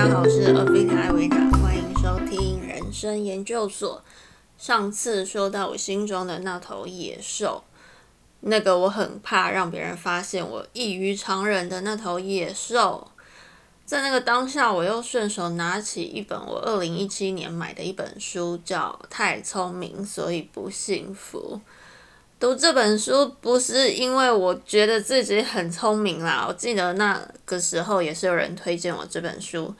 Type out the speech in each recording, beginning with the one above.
大家好，我是阿菲卡艾维达，欢迎收听人生研究所。上次说到我心中的那头野兽，那个我很怕让别人发现我异于常人的那头野兽，在那个当下，我又顺手拿起一本我二零一七年买的一本书，叫《太聪明所以不幸福》。读这本书不是因为我觉得自己很聪明啦，我记得那个时候也是有人推荐我这本书。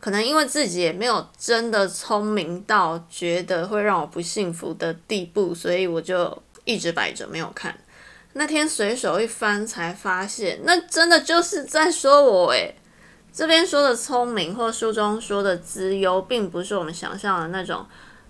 可能因为自己也没有真的聪明到觉得会让我不幸福的地步，所以我就一直摆着没有看。那天随手一翻，才发现那真的就是在说我诶。这边说的聪明，或书中说的资优，并不是我们想象的那种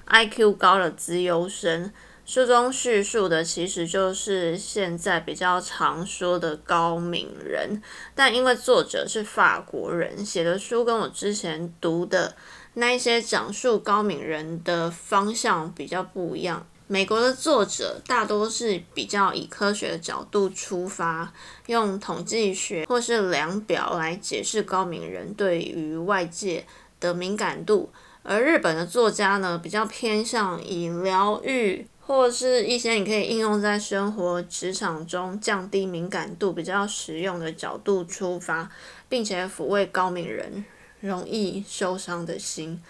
IQ 高的资优生。书中叙述的其实就是现在比较常说的高敏人，但因为作者是法国人，写的书跟我之前读的那一些讲述高敏人的方向比较不一样。美国的作者大多是比较以科学的角度出发，用统计学或是量表来解释高敏人对于外界的敏感度，而日本的作家呢，比较偏向以疗愈。或者是一些你可以应用在生活、职场中降低敏感度、比较实用的角度出发，并且抚慰高敏人容易受伤的心。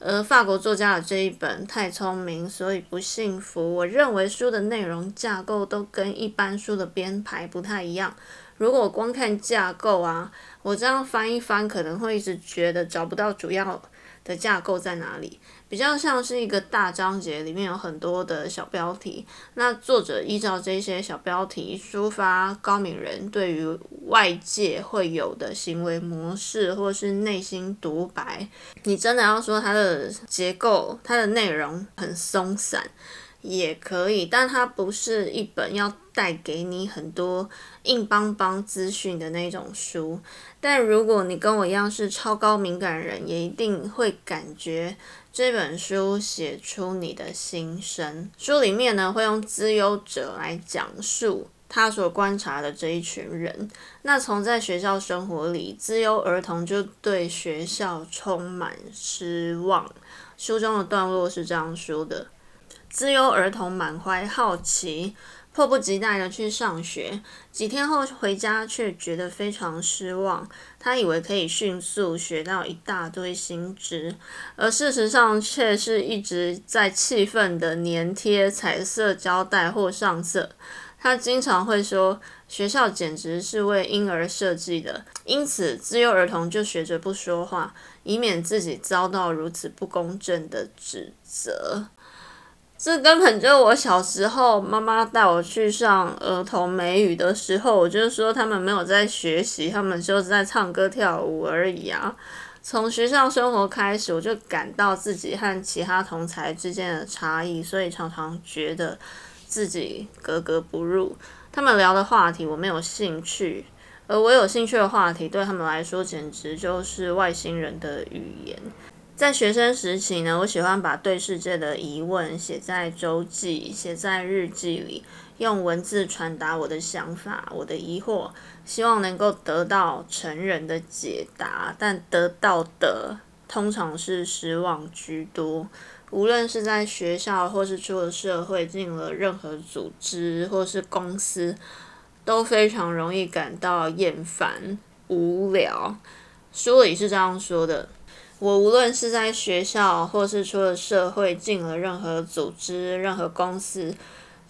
而法国作家的这一本《太聪明所以不幸福》，我认为书的内容架构都跟一般书的编排不太一样。如果光看架构啊，我这样翻一翻，可能会一直觉得找不到主要。的架构在哪里？比较像是一个大章节，里面有很多的小标题。那作者依照这些小标题抒发高敏人对于外界会有的行为模式，或是内心独白。你真的要说它的结构、它的内容很松散。也可以，但它不是一本要带给你很多硬邦邦资讯的那种书。但如果你跟我一样是超高敏感人，也一定会感觉这本书写出你的心声。书里面呢，会用资优者来讲述他所观察的这一群人。那从在学校生活里，资优儿童就对学校充满失望。书中的段落是这样说的。自由儿童满怀好奇，迫不及待的去上学。几天后回家，却觉得非常失望。他以为可以迅速学到一大堆新知，而事实上却是一直在气愤的粘贴彩色胶带或上色。他经常会说：“学校简直是为婴儿设计的。”因此，自幼儿童就学着不说话，以免自己遭到如此不公正的指责。这根本就我小时候妈妈带我去上儿童美语的时候，我就说他们没有在学习，他们就是在唱歌跳舞而已啊。从学校生活开始，我就感到自己和其他同才之间的差异，所以常常觉得自己格格不入。他们聊的话题我没有兴趣，而我有兴趣的话题对他们来说简直就是外星人的语言。在学生时期呢，我喜欢把对世界的疑问写在周记、写在日记里，用文字传达我的想法、我的疑惑，希望能够得到成人的解答。但得到的通常是失望居多。无论是在学校，或是出了社会，进了任何组织或是公司，都非常容易感到厌烦、无聊。书里是这样说的。我无论是在学校，或是出了社会，进了任何组织、任何公司，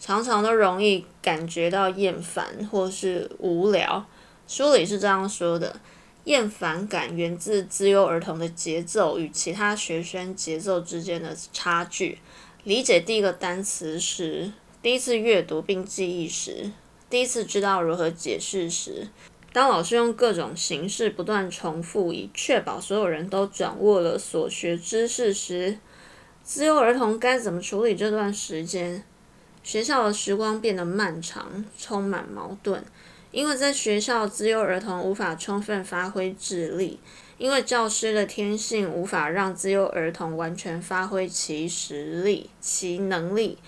常常都容易感觉到厌烦或是无聊。书里是这样说的：厌烦感源自自由儿童的节奏与其他学生节奏之间的差距。理解第一个单词时，第一次阅读并记忆时，第一次知道如何解释时。当老师用各种形式不断重复，以确保所有人都掌握了所学知识时，自由儿童该怎么处理这段时间？学校的时光变得漫长，充满矛盾。因为在学校，自由儿童无法充分发挥智力，因为教师的天性无法让自由儿童完全发挥其实力、其能力。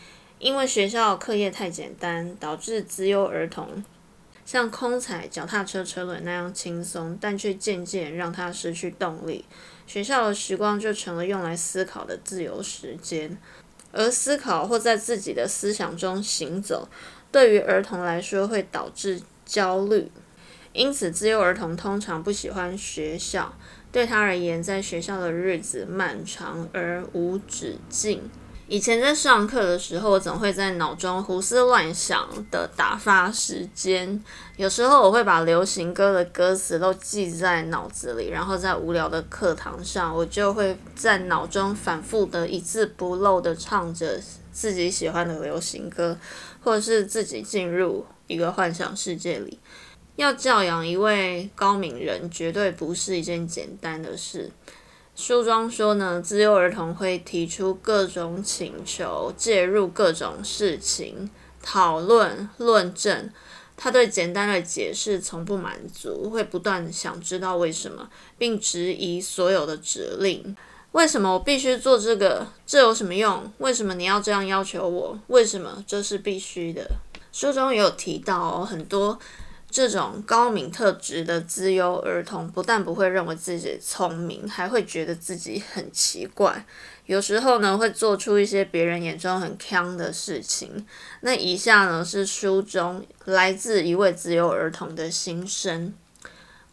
因为学校课业太简单，导致自由儿童。像空踩脚踏车车轮那样轻松，但却渐渐让他失去动力。学校的时光就成了用来思考的自由时间，而思考或在自己的思想中行走，对于儿童来说会导致焦虑。因此，自幼儿童通常不喜欢学校。对他而言，在学校的日子漫长而无止境。以前在上课的时候，我总会在脑中胡思乱想的打发时间。有时候我会把流行歌的歌词都记在脑子里，然后在无聊的课堂上，我就会在脑中反复的一字不漏的唱着自己喜欢的流行歌，或者是自己进入一个幻想世界里。要教养一位高敏人，绝对不是一件简单的事。书中说呢，自幼儿童会提出各种请求，介入各种事情，讨论、论证。他对简单的解释从不满足，会不断想知道为什么，并质疑所有的指令。为什么我必须做这个？这有什么用？为什么你要这样要求我？为什么这是必须的？书中也有提到很多。这种高敏特质的资优儿童，不但不会认为自己聪明，还会觉得自己很奇怪。有时候呢，会做出一些别人眼中很坑的事情。那以下呢，是书中来自一位资优儿童的心声：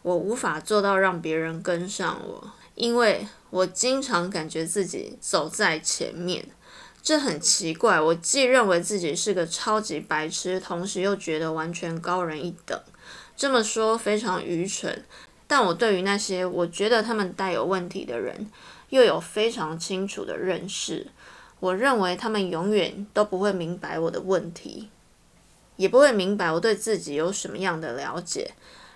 我无法做到让别人跟上我，因为我经常感觉自己走在前面。这很奇怪，我既认为自己是个超级白痴，同时又觉得完全高人一等。这么说非常愚蠢，但我对于那些我觉得他们带有问题的人，又有非常清楚的认识。我认为他们永远都不会明白我的问题，也不会明白我对自己有什么样的了解。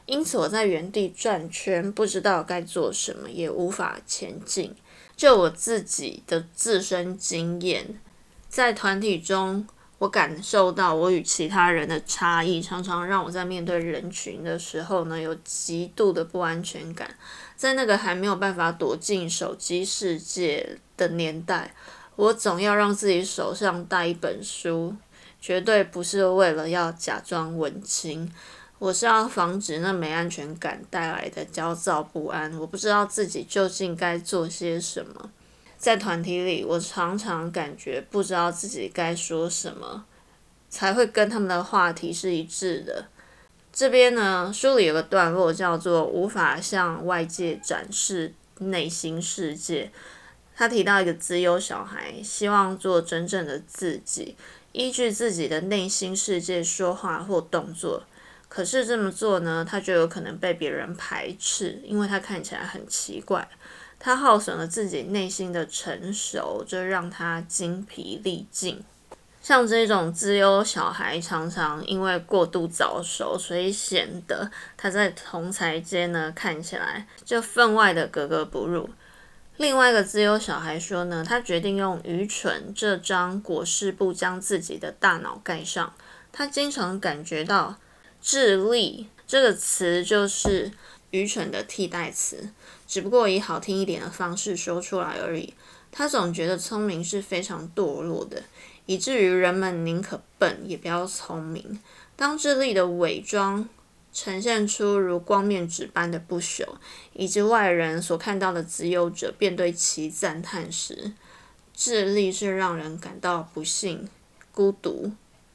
因此，我在原地转圈，不知道该做什么，也无法前进。就我自己的自身经验，在团体中，我感受到我与其他人的差异，常常让我在面对人群的时候呢，有极度的不安全感。在那个还没有办法躲进手机世界的年代，我总要让自己手上带一本书，绝对不是为了要假装文青。我是要防止那没安全感带来的焦躁不安。我不知道自己究竟该做些什么。在团体里，我常常感觉不知道自己该说什么，才会跟他们的话题是一致的。这边呢，书里有个段落叫做“无法向外界展示内心世界”。他提到一个自优小孩，希望做真正的自己，依据自己的内心世界说话或动作。可是这么做呢，他就有可能被别人排斥，因为他看起来很奇怪。他耗损了自己内心的成熟，这让他精疲力尽。像这种自优小孩，常常因为过度早熟，所以显得他在同才间呢看起来就分外的格格不入。另外一个自优小孩说呢，他决定用愚蠢这张裹尸布将自己的大脑盖上。他经常感觉到。智力这个词就是愚蠢的替代词，只不过以好听一点的方式说出来而已。他总觉得聪明是非常堕落的，以至于人们宁可笨也不要聪明。当智力的伪装呈现出如光面纸般的不朽，以及外人所看到的自由者便对其赞叹时，智力是让人感到不幸、孤独、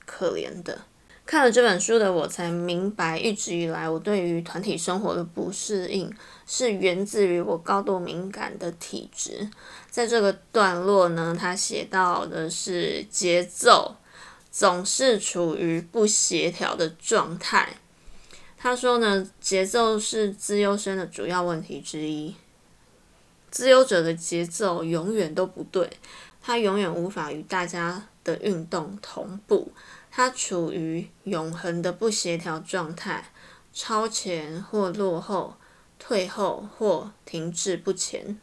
可怜的。看了这本书的我，才明白，一直以来我对于团体生活的不适应，是源自于我高度敏感的体质。在这个段落呢，他写到的是节奏总是处于不协调的状态。他说呢，节奏是自由生的主要问题之一。自由者的节奏永远都不对，他永远无法与大家的运动同步。它处于永恒的不协调状态，超前或落后，退后或停滞不前。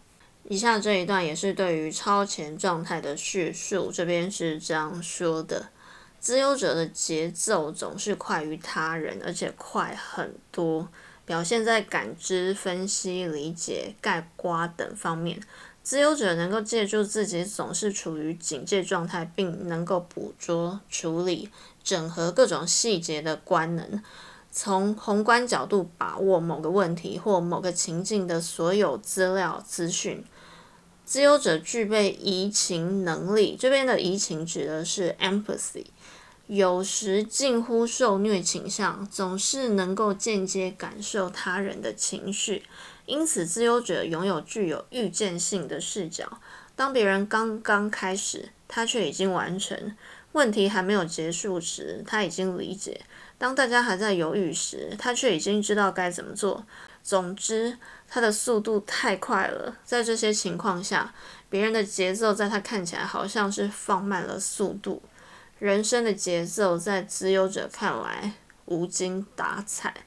以下这一段也是对于超前状态的叙述。这边是这样说的：自由者的节奏总是快于他人，而且快很多，表现在感知、分析、理解、概括等方面。自由者能够借助自己总是处于警戒状态，并能够捕捉、处理、整合各种细节的官能，从宏观角度把握某个问题或某个情境的所有资料资讯。自由者具备移情能力，这边的移情指的是 empathy，有时近乎受虐倾向，总是能够间接感受他人的情绪。因此，自由者拥有具有预见性的视角。当别人刚刚开始，他却已经完成；问题还没有结束时，他已经理解；当大家还在犹豫时，他却已经知道该怎么做。总之，他的速度太快了。在这些情况下，别人的节奏在他看起来好像是放慢了速度。人生的节奏在自由者看来无精打采。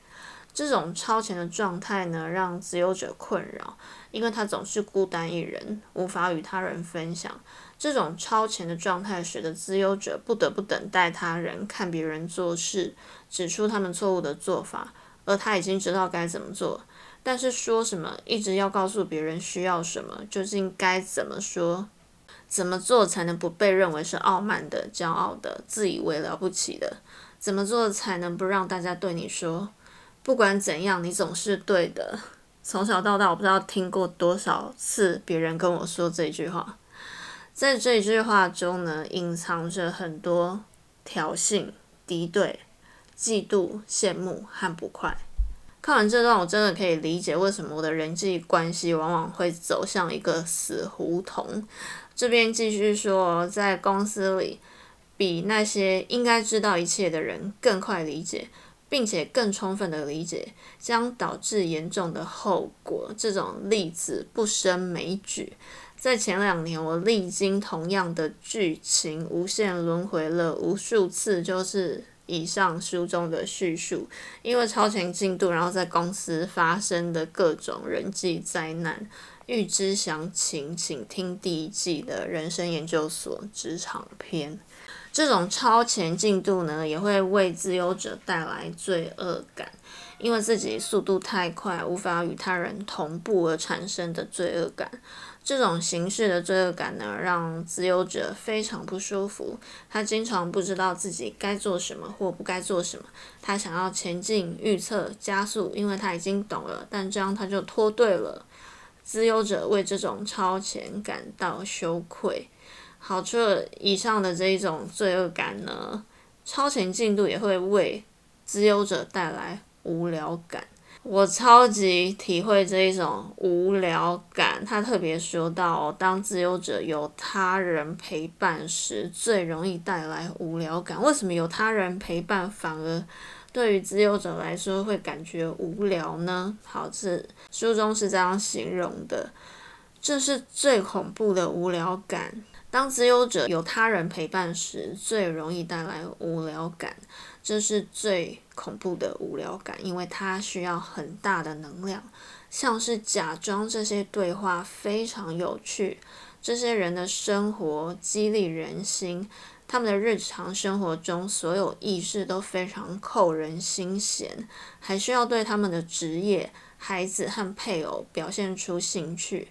这种超前的状态呢，让自由者困扰，因为他总是孤单一人，无法与他人分享。这种超前的状态使得自由者不得不等待他人看别人做事，指出他们错误的做法，而他已经知道该怎么做。但是说什么，一直要告诉别人需要什么，究竟该怎么说，怎么做才能不被认为是傲慢的、骄傲的、自以为了不起的？怎么做才能不让大家对你说？不管怎样，你总是对的。从小到大，我不知道听过多少次别人跟我说这句话。在这句话中呢，隐藏着很多挑衅、敌对、嫉妒、羡慕和不快。看完这段，我真的可以理解为什么我的人际关系往往会走向一个死胡同。这边继续说，在公司里，比那些应该知道一切的人更快理解。并且更充分的理解将导致严重的后果，这种例子不胜枚举。在前两年，我历经同样的剧情，无限轮回了无数次，就是以上书中的叙述。因为超前进度，然后在公司发生的各种人际灾难。预知详情，请听第一季的人生研究所职场篇。这种超前进度呢，也会为自由者带来罪恶感，因为自己速度太快，无法与他人同步而产生的罪恶感。这种形式的罪恶感呢，让自由者非常不舒服。他经常不知道自己该做什么或不该做什么。他想要前进、预测、加速，因为他已经懂了，但这样他就脱队了。自由者为这种超前感到羞愧。好，除了以上的这一种罪恶感呢，超前进度也会为自由者带来无聊感。我超级体会这一种无聊感。他特别说到，当自由者有他人陪伴时，最容易带来无聊感。为什么有他人陪伴反而对于自由者来说会感觉无聊呢？好，这书中是这样形容的：这是最恐怖的无聊感。当自由者有他人陪伴时，最容易带来无聊感，这是最恐怖的无聊感，因为它需要很大的能量，像是假装这些对话非常有趣，这些人的生活激励人心，他们的日常生活中所有意识都非常扣人心弦，还需要对他们的职业、孩子和配偶表现出兴趣。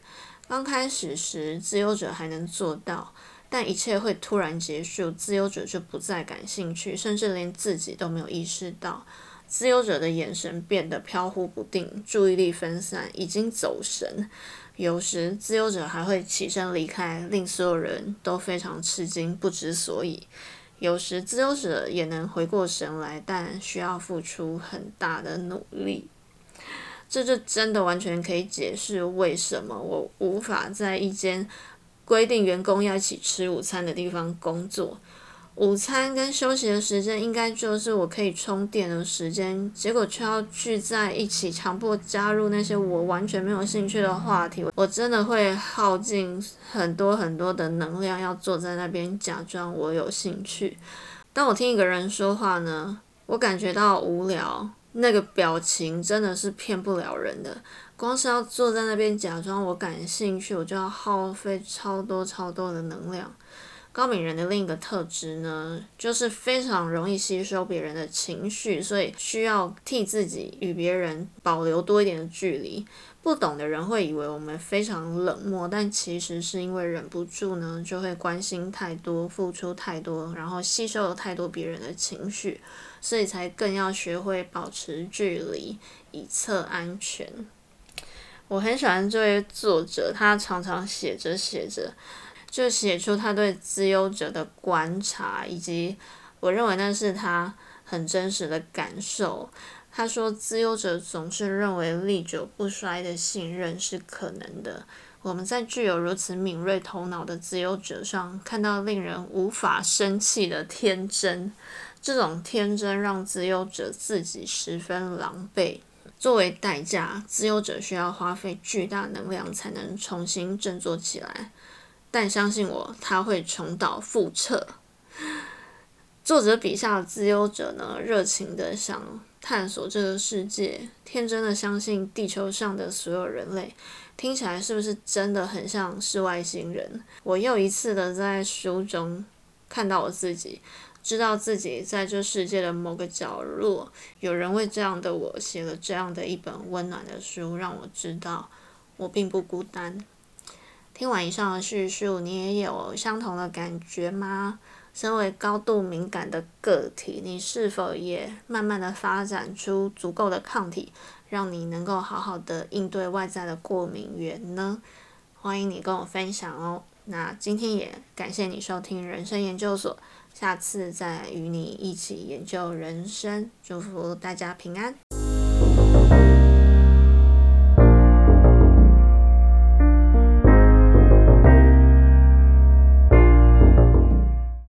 刚开始时，自由者还能做到，但一切会突然结束，自由者就不再感兴趣，甚至连自己都没有意识到。自由者的眼神变得飘忽不定，注意力分散，已经走神。有时，自由者还会起身离开，令所有人都非常吃惊，不知所以。有时，自由者也能回过神来，但需要付出很大的努力。这就真的完全可以解释为什么我无法在一间规定员工要一起吃午餐的地方工作。午餐跟休息的时间应该就是我可以充电的时间，结果却要聚在一起，强迫加入那些我完全没有兴趣的话题。我真的会耗尽很多很多的能量，要坐在那边假装我有兴趣。当我听一个人说话呢，我感觉到无聊。那个表情真的是骗不了人的，光是要坐在那边假装我感兴趣，我就要耗费超多超多的能量。高敏人的另一个特质呢，就是非常容易吸收别人的情绪，所以需要替自己与别人保留多一点的距离。不懂的人会以为我们非常冷漠，但其实是因为忍不住呢，就会关心太多，付出太多，然后吸收了太多别人的情绪。所以才更要学会保持距离，以测安全。我很喜欢这位作者，他常常写着写着，就写出他对自由者的观察，以及我认为那是他很真实的感受。他说，自由者总是认为历久不衰的信任是可能的。我们在具有如此敏锐头脑的自由者上，看到令人无法生气的天真，这种天真让自由者自己十分狼狈。作为代价，自由者需要花费巨大能量才能重新振作起来。但相信我，他会重蹈覆辙。作者笔下的自由者呢，热情的想探索这个世界，天真的相信地球上的所有人类。听起来是不是真的很像是外星人？我又一次的在书中看到我自己。知道自己在这世界的某个角落，有人为这样的我写了这样的一本温暖的书，让我知道我并不孤单。听完以上的叙述，你也有相同的感觉吗？身为高度敏感的个体，你是否也慢慢的发展出足够的抗体，让你能够好好的应对外在的过敏源呢？欢迎你跟我分享哦。那今天也感谢你收听人生研究所。下次再与你一起研究人生，祝福大家平安。